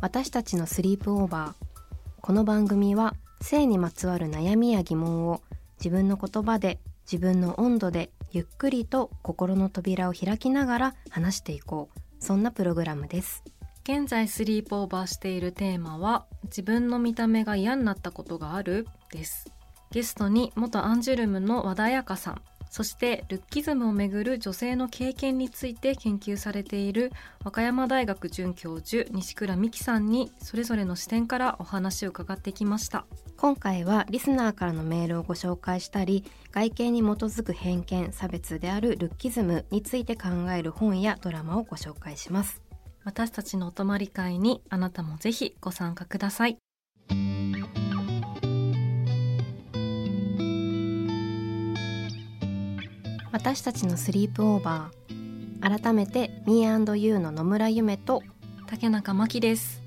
私たちのスリープオーバー。この番組は性にまつわる悩みや疑問を自分の言葉で自分の温度でゆっくりと心の扉を開きながら話していこう。そんなプログラムです。現在スリープオーバーしているテーマは自分の見た目が嫌になったことがある？です。ゲストに元アンジュルムの和田彩香さん。そしてルッキズムをめぐる女性の経験について研究されている和歌山大学准教授西倉美希さんにそれぞれの視点からお話を伺ってきました。今回はリスナーからのメールをご紹介したり外見に基づく偏見差別であるルッキズムについて考える本やドラマをご紹介します。私たちのお泊まり会にあなたもぜひご参加ください私たちのスリープオーバー。改めて Me&You の野村夢と竹中真希です。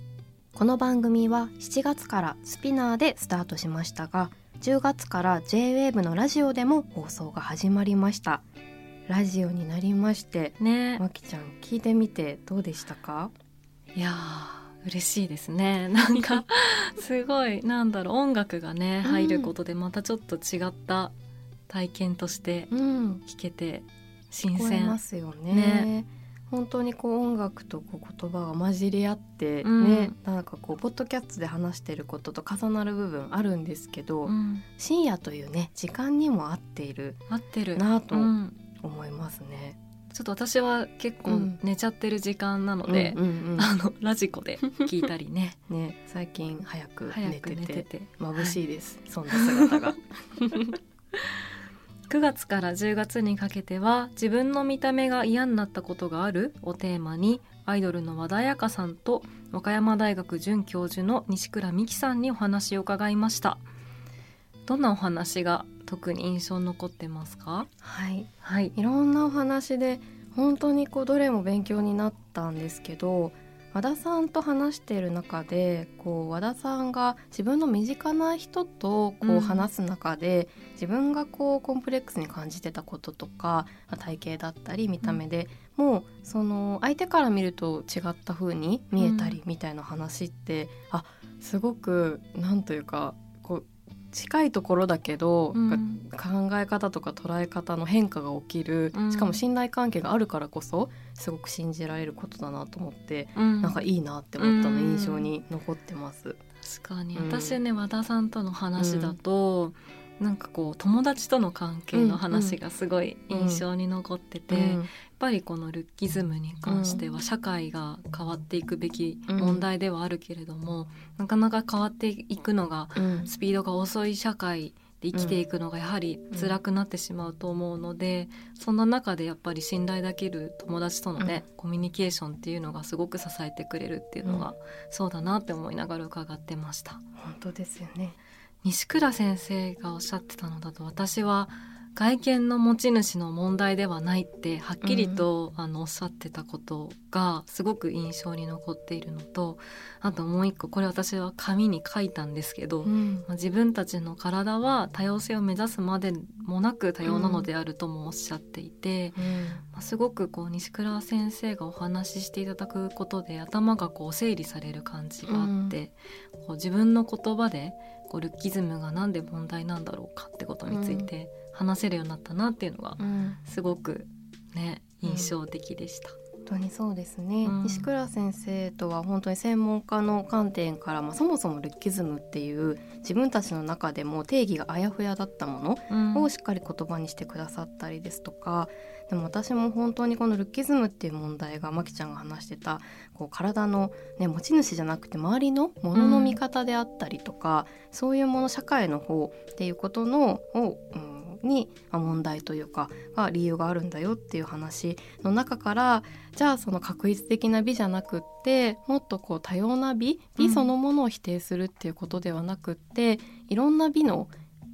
この番組は7月からスピナーでスタートしましたが10月から JWAVE のラジオでも放送が始まりました。ラジオになりましてね。まきちゃん聞いてみてどうでしたか？いやー嬉しいですね。なんかすごいなんだろう音楽がね入ることでまたちょっと違った体験としてうん。聞けて新聞こえ鮮ますよね。ね。本当にこう音楽とこう言葉が混じり合ってね、うん。なんかこうポッドキャッツで話してることと重なる部分あるんですけど、うん、深夜というね時間にも合っている合ってる。なぁとうん。思いますね。ちょっと私は結構うん。寝ちゃってる時間なので、うんうんうんあのラジコで聞いたりね。ね最近早く寝てて寝てて。眩しいです、そんな姿が。9月から10月にかけては自分の見た目が嫌になったことがあるをテーマにアイドルの和田彩香さんと和歌山大学准教授の西倉美希さんにお話を伺いました。どんなお話が特に印象に残ってますか？はい。はい。いろんなお話で本当にこうどれも勉強になったんですけど和田さんと話している中でこう和田さんが自分の身近な人とこううん。話す中で、自分がこうコンプレックスに感じてたこととかまあ体型だったり見た目で、もうその相手から見ると違った風に見えたりみたいな話って、あすごくなんというかこう近いところだけど、うん。考え方とか捉え方の変化が起きる、うん。しかも信頼関係があるからこそすごく信じられることだなと思って、うん。なんかいいなって思ったのうん。印象に残ってます。確かに。うん。私ね和田さんとの話だと、なんかこう友達との関係の話がすごい印象に残ってて、やっぱりこのルッキズムに関しては社会が変わっていくべき問題ではあるけれども、なかなか変わっていくのがうん。スピードが遅い社会で生きていくのがやはり辛くなってしまうと思うので、そんな中でやっぱり信頼できる友達とのね、コミュニケーションっていうのがすごく支えてくれるっていうのが、そうだなって思いながら伺ってました。本当ですよね。西倉先生がおっしゃってたのだと私は外見の持ち主の問題ではないってはっきりと、あのおっしゃってたことがすごく印象に残っているのとあともう一個これ私は紙に書いたんですけど、うん。まあ自分たちの体は多様性を目指すまでもなく多様なのであるともおっしゃっていて、まあすごくこう西倉先生がお話ししていただくことで頭がこう整理される感じがあって、こう自分の言葉でこうルッキズムがなんで問題なんだろうかってことについて話せるようになったなっていうのがうん。すごくね印象的でした。当にそうですね、うん。西倉先生とは本当に専門家の観点から、まあ、そもそもルッキズムっていう自分たちの中でも定義があやふやだったものうん。をしっかり言葉にしてくださったりですとかでも私も本当にこのルッキズムっていう問題がまきちゃんが話してたこう体の、ね、持ち主じゃなくて周りのものの見方であったりとか、そういうもの社会の方っていうことのを、うんにま問題というかが理由があるんだよっていう話の中からじゃあその確一的な美じゃなくってもっとこう多様な美美そのものを否定するっていうことではなくって、いろんな美の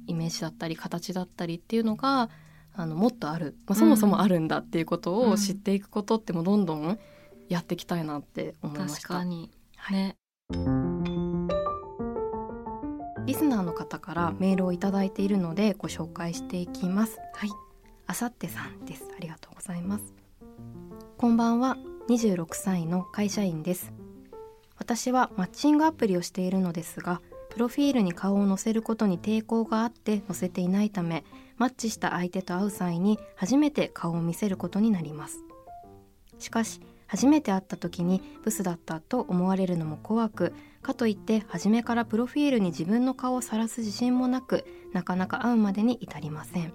イメージだったり形だったりっていうのがあのもっとある、まあ、そもそもあるんだっていうことを知っていくことってもどんどんやっていきたいなって思いました。確かにはいねリスナーの方からメールをいただいているのでご紹介していきます。はい。あさってさんです。ありがとうございます。こんばんは。26歳の会社員です。私はマッチングアプリをしているのですが、プロフィールに顔を載せることに抵抗があって載せていないため、マッチした相手と会う際に初めて顔を見せることになります。しかし、初めて会った時にブスだったと思われるのも怖く、かといって初めからプロフィールに自分の顔を晒す自信もなくなかなか会うまでに至りません。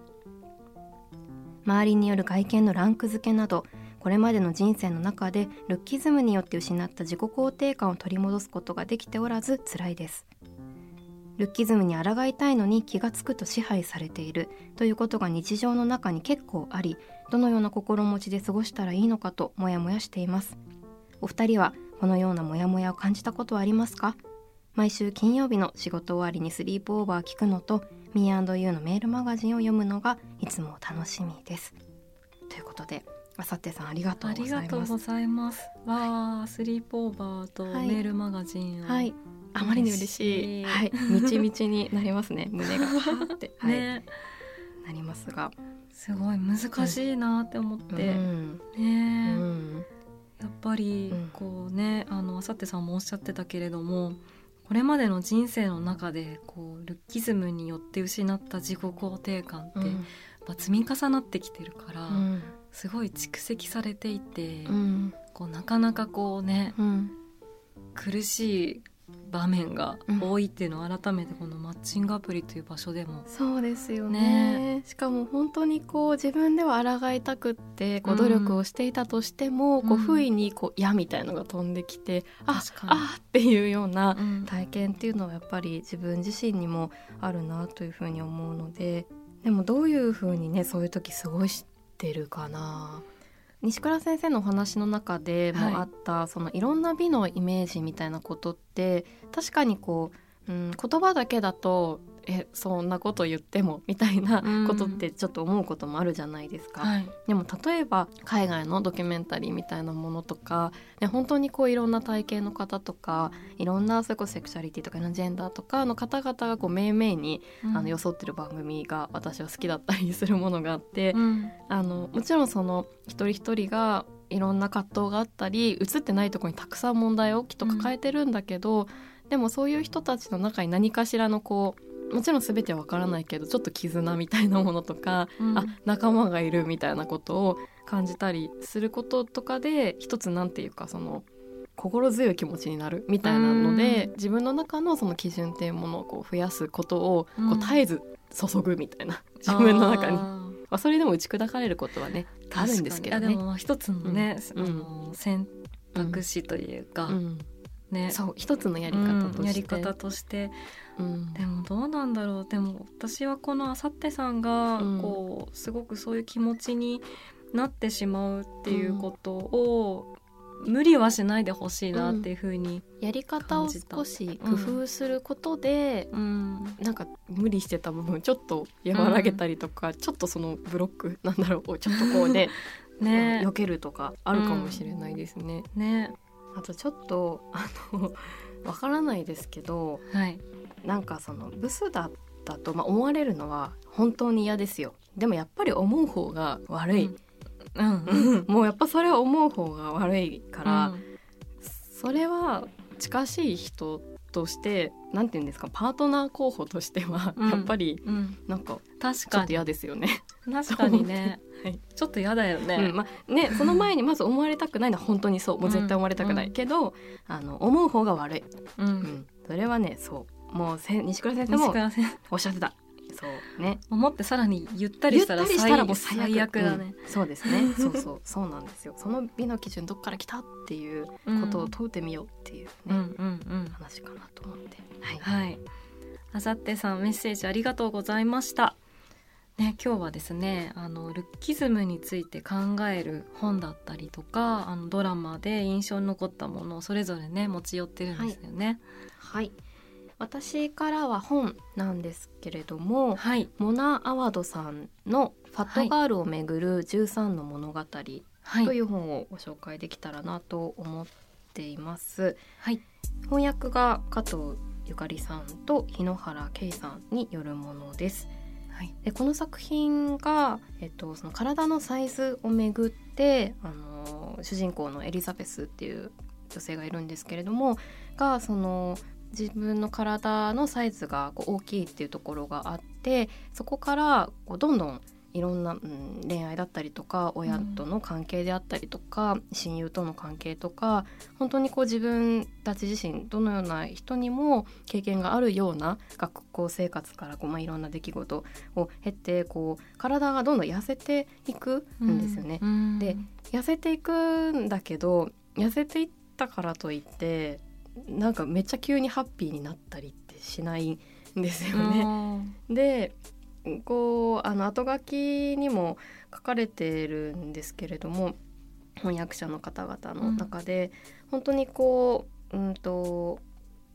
周りによる外見のランク付けなどこれまでの人生の中でルッキズムによって失った自己肯定感を取り戻すことができておらず辛いです。ルッキズムに抗いたいのに気がつくと支配されているということが日常の中に結構ありどのような心持ちで過ごしたらいいのかとモヤモヤしています。お二人はこのようなモヤモヤを感じたことはありますか？毎週金曜日の仕事終わりにスリープオーバー聞くのと Me&You のメールマガジンを読むのがいつも楽しみです。ということであさってさんありがとうあございます。りがとうございます。わあ、スリープオーバーとはい。メールマガジンを。はい。あまりに嬉しい。はい。みちみちになりますね。胸がって、はい。ね、なりますが。すごい難しいなって思って、うん。うね、ん。やっぱりうん。こうね、あのあさってさんもおっしゃってたけれども。これまでの人生の中でこうルッキズムによって失った自己肯定感って、やっぱ積み重なってきてるから、うん。すごい蓄積されていて、うん。こうなかなかこうねうん。苦しい場面が多いっていうのを改めてこのマッチングアプリという場所でも。そうですよね。しかも本当にこう自分では抗いたくってこううん努力をしていたとしても、こううん不意にこう矢みたいのが飛んできて、あ確かに。あっていうようなうん。体験っていうのはやっぱり自分自身にもあるなというふうに思うのででもどういうふうにねそういう時過ごしてるかな西倉先生のお話の中でもあった、そのいろんな美のイメージみたいなことって確かにこう、うん、言葉だけだとえそんなこと言ってもみたいなことってちょっと思うこともあるじゃないですか。はい。でも例えば海外のドキュメンタリーみたいなものとか、ね、本当にこういろんな体型の方とかいろんなそれこそセクシャリティとかいろんなジェンダーとかの方々がこう命名に、あの装ってる番組が私は好きだったりするものがあって、うん。あのもちろんその一人一人がいろんな葛藤があったり映ってないところにたくさん問題をきっと抱えてるんだけど、でもそういう人たちの中に何かしらのこうもちろん全てはわからないけどちょっと絆みたいなものとか、うん。あ仲間がいるみたいなことを感じたりすることとかで一つなんていうかその心強い気持ちになるみたいなので、うん。自分の中のその基準っていうものをこう増やすことをこうん。う絶えず注ぐみたいな、自分の中に。まあそれでも打ち砕かれることはねあるんですけどね。で。もまあ一つのね、うん。選択肢というか、うん、ね。そう一つのやり方として、うんやり方として。うん。でもどうなんだろう。でも私はこのあさってさんがうん。こうすごくそういう気持ちになってしまうっていうことを無理はしないでほしいなっていうふうに、やり方を少し工夫することで、うん。なんか無理してた部分ちょっと和らげたりとか、ちょっとそのブロックなんだろうちょっとこうね ね。避けるとかあるかもしれないですね。ねあとちょっとあのわからないですけどはい。なんかそのブスだったと、まあ、思われるのは本当に嫌ですよ。でもやっぱり思う方が悪い、うん。うん。もうやっぱそれは思う方が悪いから、うん。それは近しい人としてなんて言うんですかパートナー候補としては、うん。やっぱりうん。なんか確かに。ちょっと嫌ですよね。確かにね、はい。ちょっと嫌だよね、うんまあね、その前にまず思われたくないのは本当にそう。もう絶対思われたくない、うん。けどあの思う方が悪い、うん。うん、それはねそう。もうせ西倉先生もおっしゃってた。そう。ね。思ってさらにゆったりしたらしたらもう最悪。最悪だね、うん。そうですね。そうそう。そうなんですよ。その美の基準どっから来たっていうことを問うてみようっていうね、うんうんうん。話かなと思って。はい、はい。あさってさんメッセージありがとうございましたね、今日はですねあのルッキズムについて考える本だったりとかあのドラマで印象に残ったものをそれぞれね持ち寄ってるんですよね。はい、私からは本なんですけれどもはい、モナ・アワドさんの「ファットガールをめぐる13の物語」はい、という本をご紹介できたらなと思っています。はい、翻訳が加藤ゆかりさんと日野原圭さんによるものです。はい、でこの作品が、えっと、その体のサイズをめぐってあの主人公のエリザベスっていう女性がいるんですけれどもがその自分の体のサイズがこう大きいっていうところがあってそこからこうどんどんいろんな、うん、恋愛だったりとか親との関係であったりとか、親友との関係とか本当にこう自分たち自身どのような人にも経験があるような学校生活からこう、まあ、いろんな出来事を経てこう体がどんどん痩せていくんですよね。うんで痩せていくんだけど痩せていったからといってなんかめっちゃ急にハッピーになったりってしないんですよね。でこうあの後書きにも書かれてるんですけれども翻訳者の方々の中で、本当にこう、うん、と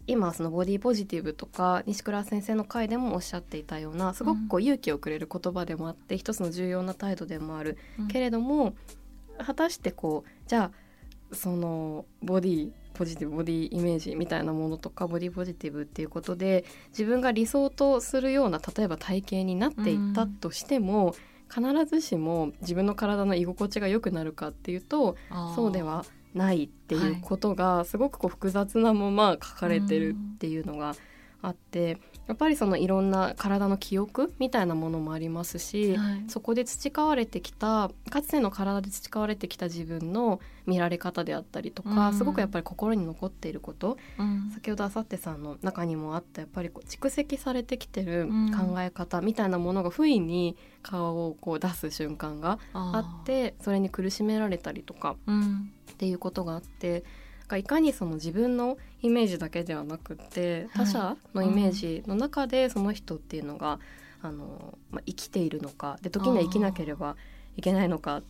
今そのボディポジティブとか西倉先生の回でもおっしゃっていたようなすごくこう勇気をくれる言葉でもあって、一つの重要な態度でもある。うん。けれども果たしてこうじゃあそのボディポジティブボディイメージみたいなものとかボディポジティブっていうことで自分が理想とするような例えば体型になっていったとしても、必ずしも自分の体の居心地が良くなるかっていうとそうではないっていうことがすごくこう複雑なまま書かれてるっていうのがあってやっぱりそのいろんな体の記憶みたいなものもありますし、はい。そこで培われてきたかつての体で培われてきた自分の見られ方であったりとか、うん。すごくやっぱり心に残っていること。うん。先ほどあさってさんの中にもあったやっぱりこう蓄積されてきてるうん。考え方みたいなものが不意に顔をこう出す瞬間があってそれに苦しめられたりとかうん。っていうことがあってがいかにその自分のイメージだけではなくって他者のイメージの中でその人っていうのが、あのまあ、生きているのかで時には生きなければいけないのかっ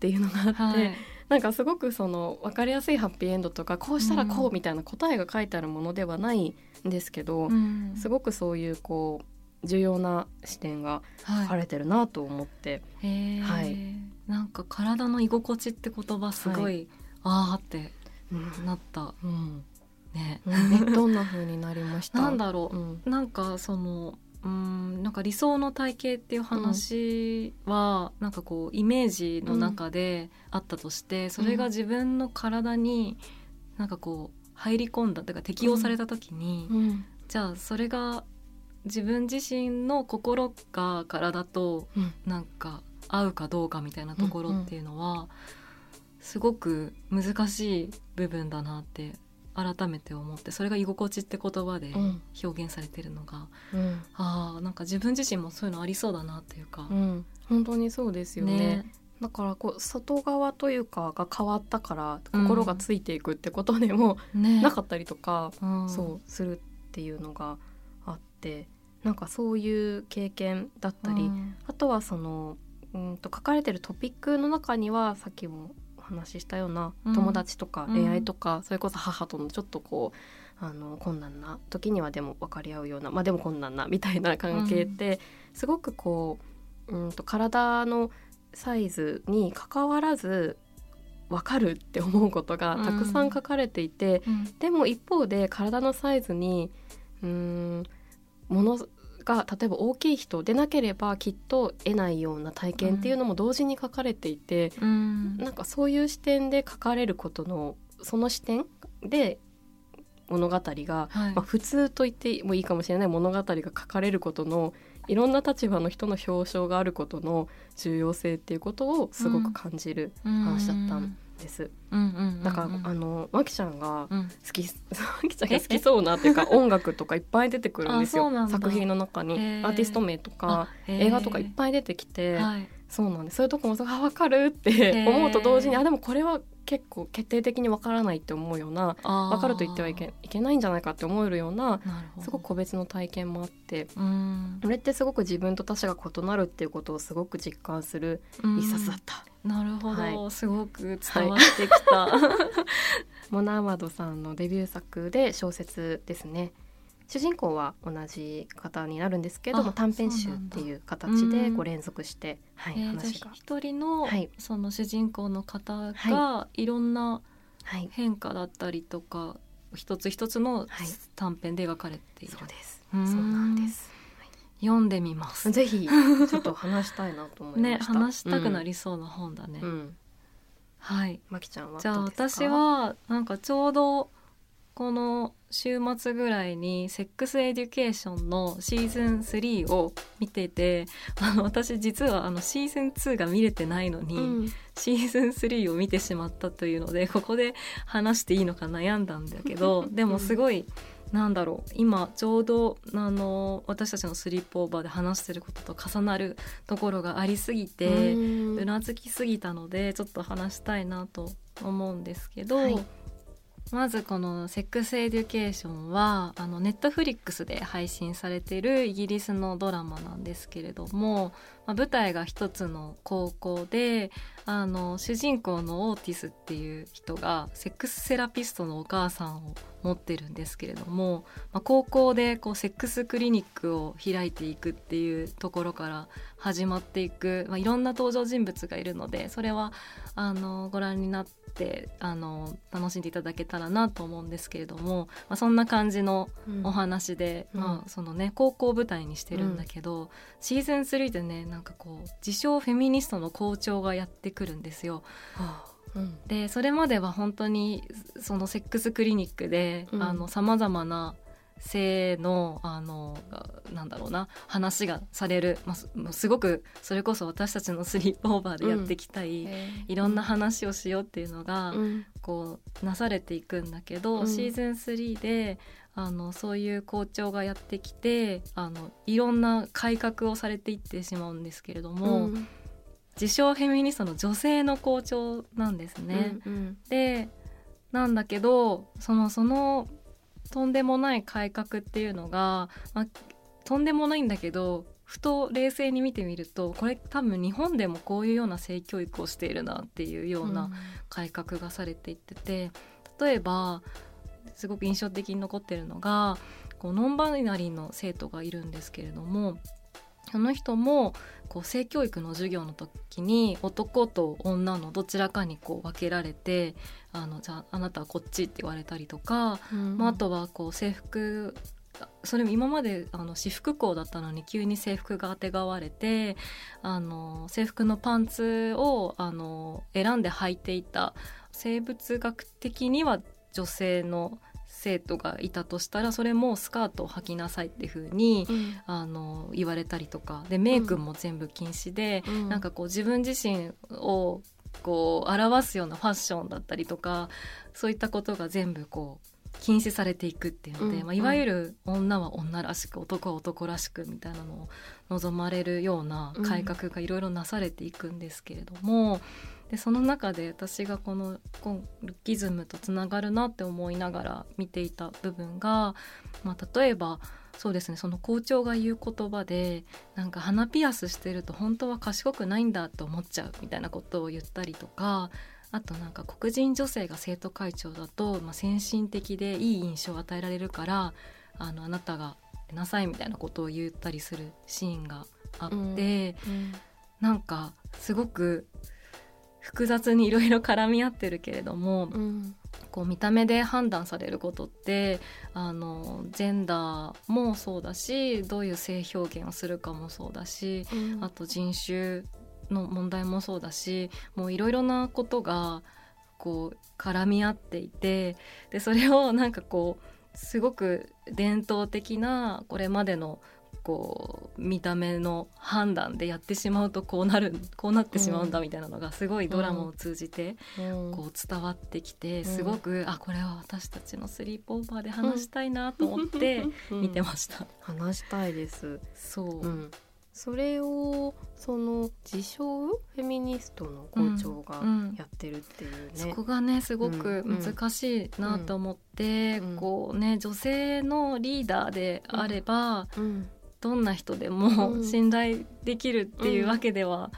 ていうのがあって、はい。なんかすごくその分かりやすいハッピーエンドとかこうしたらこううみたいな答えが書いてあるものではないんですけど、うん。すごくそういうこう重要な視点がはい。書かれてるなと思って、へー。はい。なんか体の居心地って言葉すごい、あーってうん。なったうん。ね。ねどんな風になりました？なんだろう、うん。なんかそのうんなんか理想の体型っていう話は、なんかこうイメージの中であったとして、それが自分の体になんかこう入り込んだというか適用された時に、うん。じゃあそれが自分自身の心が体とうん。なんか合うかどうかみたいなところっていうのは、すごく難しい部分だなって改めて思ってそれが居心地って言葉でうん。表現されてるのが、うん。ああなんか自分自身もそういうのありそうだなっていうか、うん。本当にそうですよね。ね。だからこう外側というかが変わったから心がついていくってことでもね。なかったりとか、うん。そうするっていうのがあってなんかそういう経験だったり、うん。あとはそのうんと書かれてるトピックの中にはさっきもお話ししたようなうん。友達とかうん。恋愛とか、それこそ母とのちょっとこうあの困難な時にはでも分かり合うようなまあでも困難なみたいな関係って、すごくこううんと体のサイズに関わらず分かるって思うことがたくさん書かれていて、うん。でも一方で体のサイズにうーんものが例えば大きい人でなければきっと得ないような体験っていうのも同時に書かれていて、うん。なんかそういう視点で書かれることのその視点で物語が、はい。まあ、普通と言ってもいいかもしれない物語が書かれることのいろんな立場の人の表彰があることの重要性っていうことをすごく感じる話だったんです。だからあのマキちゃんがうん。好き、マキちゃんが好きそうなっていうか音楽とかいっぱい出てくるんですよ。作品の中に。アーティスト名とか映画とかいっぱい出てきて、はい。そうなんです。そういうとこもさあ分かるってー。思うと同時にあでもこれは結構決定的に分からないって思うような分分かると言ってはいけいけないんじゃないかって思えるようなすごく個別の体験もあってうん。それってすごく自分と他者が異なるっていうことをすごく実感する一冊だった。なるほど、はすごく伝わってきた、モナ・アワドさんのデビュー作で小説ですね。主人公は同じ方になるんですけどもあ短編集っていう形でうんこう連続して、はい、えー話が、一人の、はい。その主人公の方はがいろんなはい、変化だったりとか一つ一つのはい。短編で描かれている、そうです。うそうなんです読んでみます。ぜひちょっと話したいなと思いました。話したくなりそうな本だね、うん、うん、はい。まきちゃんはじゃあ私はなんかちょうどこの週末ぐらいに「セックスエデュケーション」のシーズン3を見てて あの私実はあのシーズン2が見れてないのに、うん。シーズン3を見てしまったというのでここで話していいのか悩んだんだけどでもすごいなんだろう今ちょうどあの私たちの sleepover で話してることと重なるところがありすぎて。うなずきすぎたのでちょっと話したいなと思うんですけど、はいまずこの「セックスエデュケーションは」あのネットフリックスで配信されているイギリスのドラマなんですけれども、まあ、舞台が一つの高校であの主人公のオーティスっていう人がセックスセラピストのお母さんを持ってるんですけれども、まあ、高校でこうセックスクリニックを開いていくっていうところから始まっていく、まあ、いろんな登場人物がいるのでそれはあのご覧になってあの楽しんでいただけたらなと思うんですけれども、まあ、そんな感じのうん。お話で、うん。まあそのね高校を舞台にしてるんだけど、シーズン3でねなんかこう自称フェミニストの校長がやってくるんですよ。はあうん。でそれまでは本当にそのセックスクリニックでうん。さまざまな性のあのなんだろうな話がされる、まあす、ごくそれこそ私たちのスリープオーバーでやっていきたい、いろんな話をしようっていうのが、うん。こうなされていくんだけど、うん。シーズン3であのそういう校長がやってきてあのいろんな改革をされていってしまうんですけれども、うん。自称フェミニストの女性の校長なんですね。うんでなんだけどそのそのとんでもない改革っていうのが、まあ、とんでもないんだけどふと冷静に見てみるとこれ多分日本でもこういうような性教育をしているなっていうような改革がされていってて例えばすごく印象的に残ってるのがこうノンバイナリーの生徒がいるんですけれどもその人もこう性教育の授業の時に男と女のどちらかにこう分けられてあのじゃああなたはこっちって言われたりとか、うん。まあ、あとはこう制服それも今まであの私服校だったのに急に制服があてがわれてあの制服のパンツをあの選んで履いていた生物学的には女性の生徒がいたとしたらそれもスカートを履きなさいっていう風にうん。あの言われたりとか。でメイクも全部禁止で、うん。なんかこう自分自身をこう表すようなファッションだったりとかそういったことが全部こう禁止されていくっていうので、うん。まあ、いわゆる女は女らしく男は男らしくみたいなのを望まれるような改革がいろいろなされていくんですけれども、でその中で私がこのルッキズムとつながるなって思いながら見ていた部分が、まあ、例えばそうですねその校長が言う言葉でなんか鼻ピアスしてると本当は賢くないんだって思っちゃうみたいなことを言ったりとかあとなんか黒人女性が生徒会長だと、まあ、先進的でいい印象を与えられるからあのあなたが出なさいみたいなことを言ったりするシーンがあって、うん。なんかすごく複雑にいろいろ絡み合ってるけれども、うん。こう見た目で判断されることってあのジェンダーもそうだしどういう性表現をするかもそうだしうん。あと人種の問題もそうだしもういろいろなことがこう絡み合っていてでそれをなんかこうすごく伝統的なこれまでのこう見た目の判断でやってしまうとこうなる こうなってしまうんだみたいなのがすごいドラマを通じてこう伝わってきてすごくあこれは私たちのスリープオーバーで話したいなと思って見てました。話したいです。そう、うん。それをその自称フェミニストの校長がやってるっていうね、そこがねすごく難しいなと思って、うん。こうね女性のリーダーであれば、うんどんな人でもうん。信頼できるっていうわけでは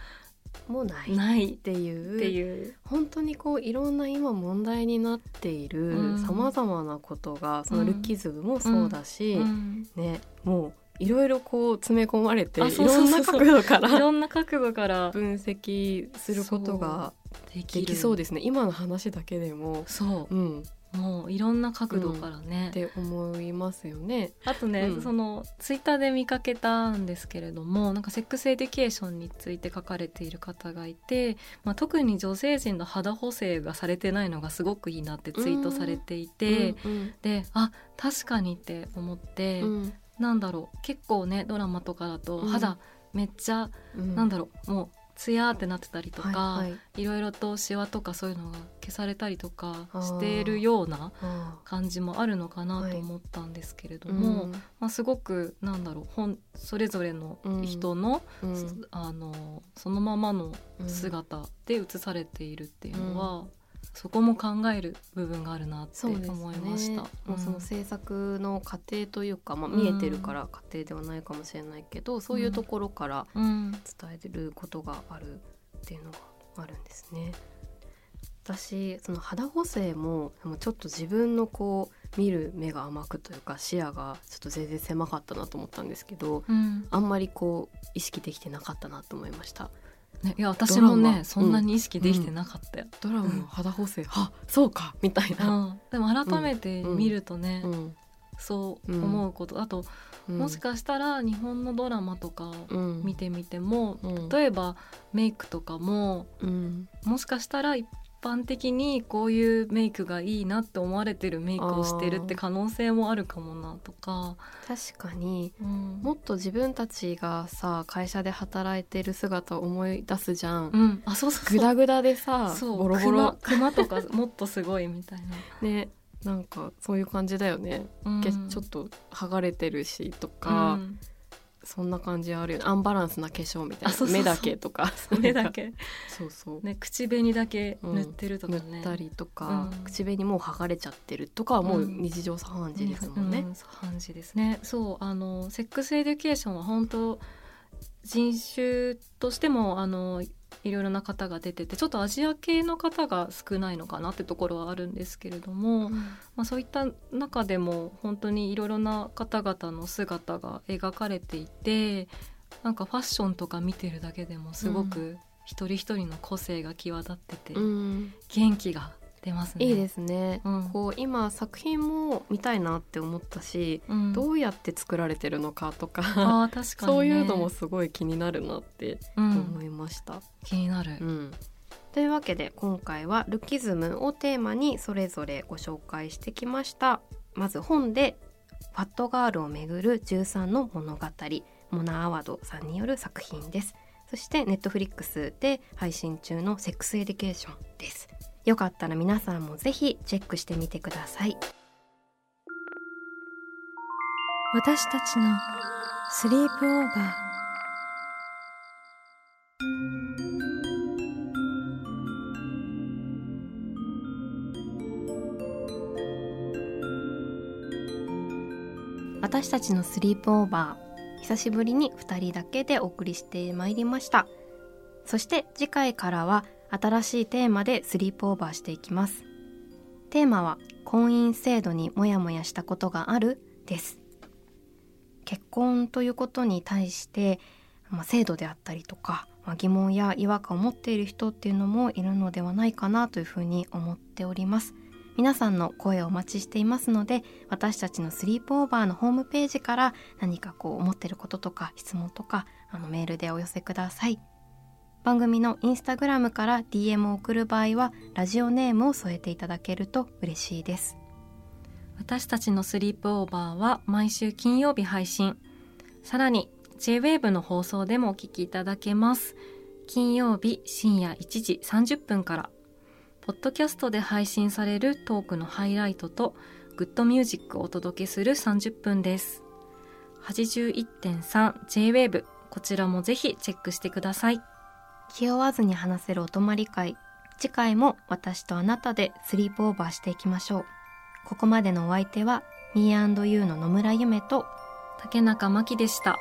もうない。っていう。っていう。本当にこういろんな今問題になっているうん。さまざまなことが、そのルッキズムもそうだし、うん。ねもういろいろこう詰め込まれてあいろんな角度からいろんな角度から分析することができそうですね。今の話だけでも。そう。うもういろんな角度からね、て思いますよね。あとね、うん。そのツイッターで見かけたんですけれどもなんか Sex Education について書かれている方がいて、まあ、特に女性陣の肌補正がされてないのがすごくいいなってツイートされていて、うんであ確かにって思って、うん。なんだろう結構ねドラマとかだと肌めっちゃ、うん。なんだろうもうツヤーってなってたりとか、はいはい。いろいろとシワとかそういうのが消されたりとかしているようなあ感じもあるのかなはいと思ったんですけれどーも、まあ、すごくなんだろう本それぞれの人の,、うん。うん。あのそのままのうん姿で映されているっていうのは、そこも考える部分があるなって思いました。ね、もうそのうん制作の過程というか、まあ、うん見えてるから過程ではないかもしれないけど、そういうところからうん伝えることがあるっていうのがあるんですね。私その肌補正もちょっと自分のこう見る目が甘くというか視野がちょっと全然狭かったなと思ったんですけどうんあんまりこう意識できてなかったなと思いました。ね、いや私もねそんなに意識できてなかったよ。ドラマの肌補正、あそうかみたいな。うん。でも改めて見るとね、うん。そう思うこと、あと、うん。もしかしたら日本のドラマとかうん。見てみても、うん。例えばメイクとかもうん。もしかしたら一般的にこういうメイクがいいなって思われてるメイクをしてるって可能性もあるかもなとか、確かに。うん。もっと自分たちがさ会社で働いてる姿を思い出すじゃん。うん、あそうそうそう。グダグダでさそう。ボロボロ。クマクマとか もっとすごいみたいねなんかそういう感じだよね、な、うん。けちょっと剥がれてるしとか、うんそんな感じあるよね。アンバランスな化粧みたいな。目だけとか。目だけ。そうそう、ね口紅だけ塗ってるとかね、塗ったりとか、うん。口紅もう剥がれちゃってるとかはもううん。日常茶飯事ですもんね。うん感じですね。そうあの Sex Education は本当人種としてもあのいろいろな方が出ててちょっとアジア系の方が少ないのかなってところはあるんですけれども、まあ、そういった中でも本当にいろいろな方々の姿が描かれていてなんかファッションとか見てるだけでもすごく一人一人の個性が際立っててうん。元気が出ますね。いいですね、うん。こう今作品も見たいなって思ったし、うん。どうやって作られてるのかとかあー確かに、ね、そういうのもすごい気になるなってうん。思いました。気になる。うん。というわけで今回はルッキズムをテーマにそれぞれご紹介してきました。まず本でファットガールをめぐる13の物語モナ・アワドさんによる作品です。そしてネットフリックスで配信中の Sex Education ですよかったら皆さんもぜひチェックしてみてください。私たちの sleepover。私たちのスリープオーバー。久しぶりに2人だけでお送りしてまいりました。そして次回からは新しいテーマでスリープオーバーしていきます。テーマは婚姻制度にモヤモヤしたことがあるです。結婚ということに対して、まあ、制度であったりとか、まあ、疑問や違和感を持っている人っていうのもいるのではないかなというふうに思っております。皆さんの声をお待ちしていますので私たちのスリープオーバーのホームページから何かこう思ってることとか質問とかあのメールでお寄せください。番組のインスタグラムから DM を送る場合はラジオネームを添えていただけると嬉しいです。私たちのスリープオーバーは毎週金曜日配信。さらに J-WAVE の放送でもお聞きいただけます。金曜日深夜1時30分から。ポッドキャストで配信されるトークのハイライトとグッドミュージックをお届けする30分です。81.3J-WAVE こちらもぜひチェックしてください。気負わずに話せるお泊まり会。次回も私とあなたでスリープオーバーしていきましょう。ここまでのお相手は Me&You の野村夢と竹中真希でした。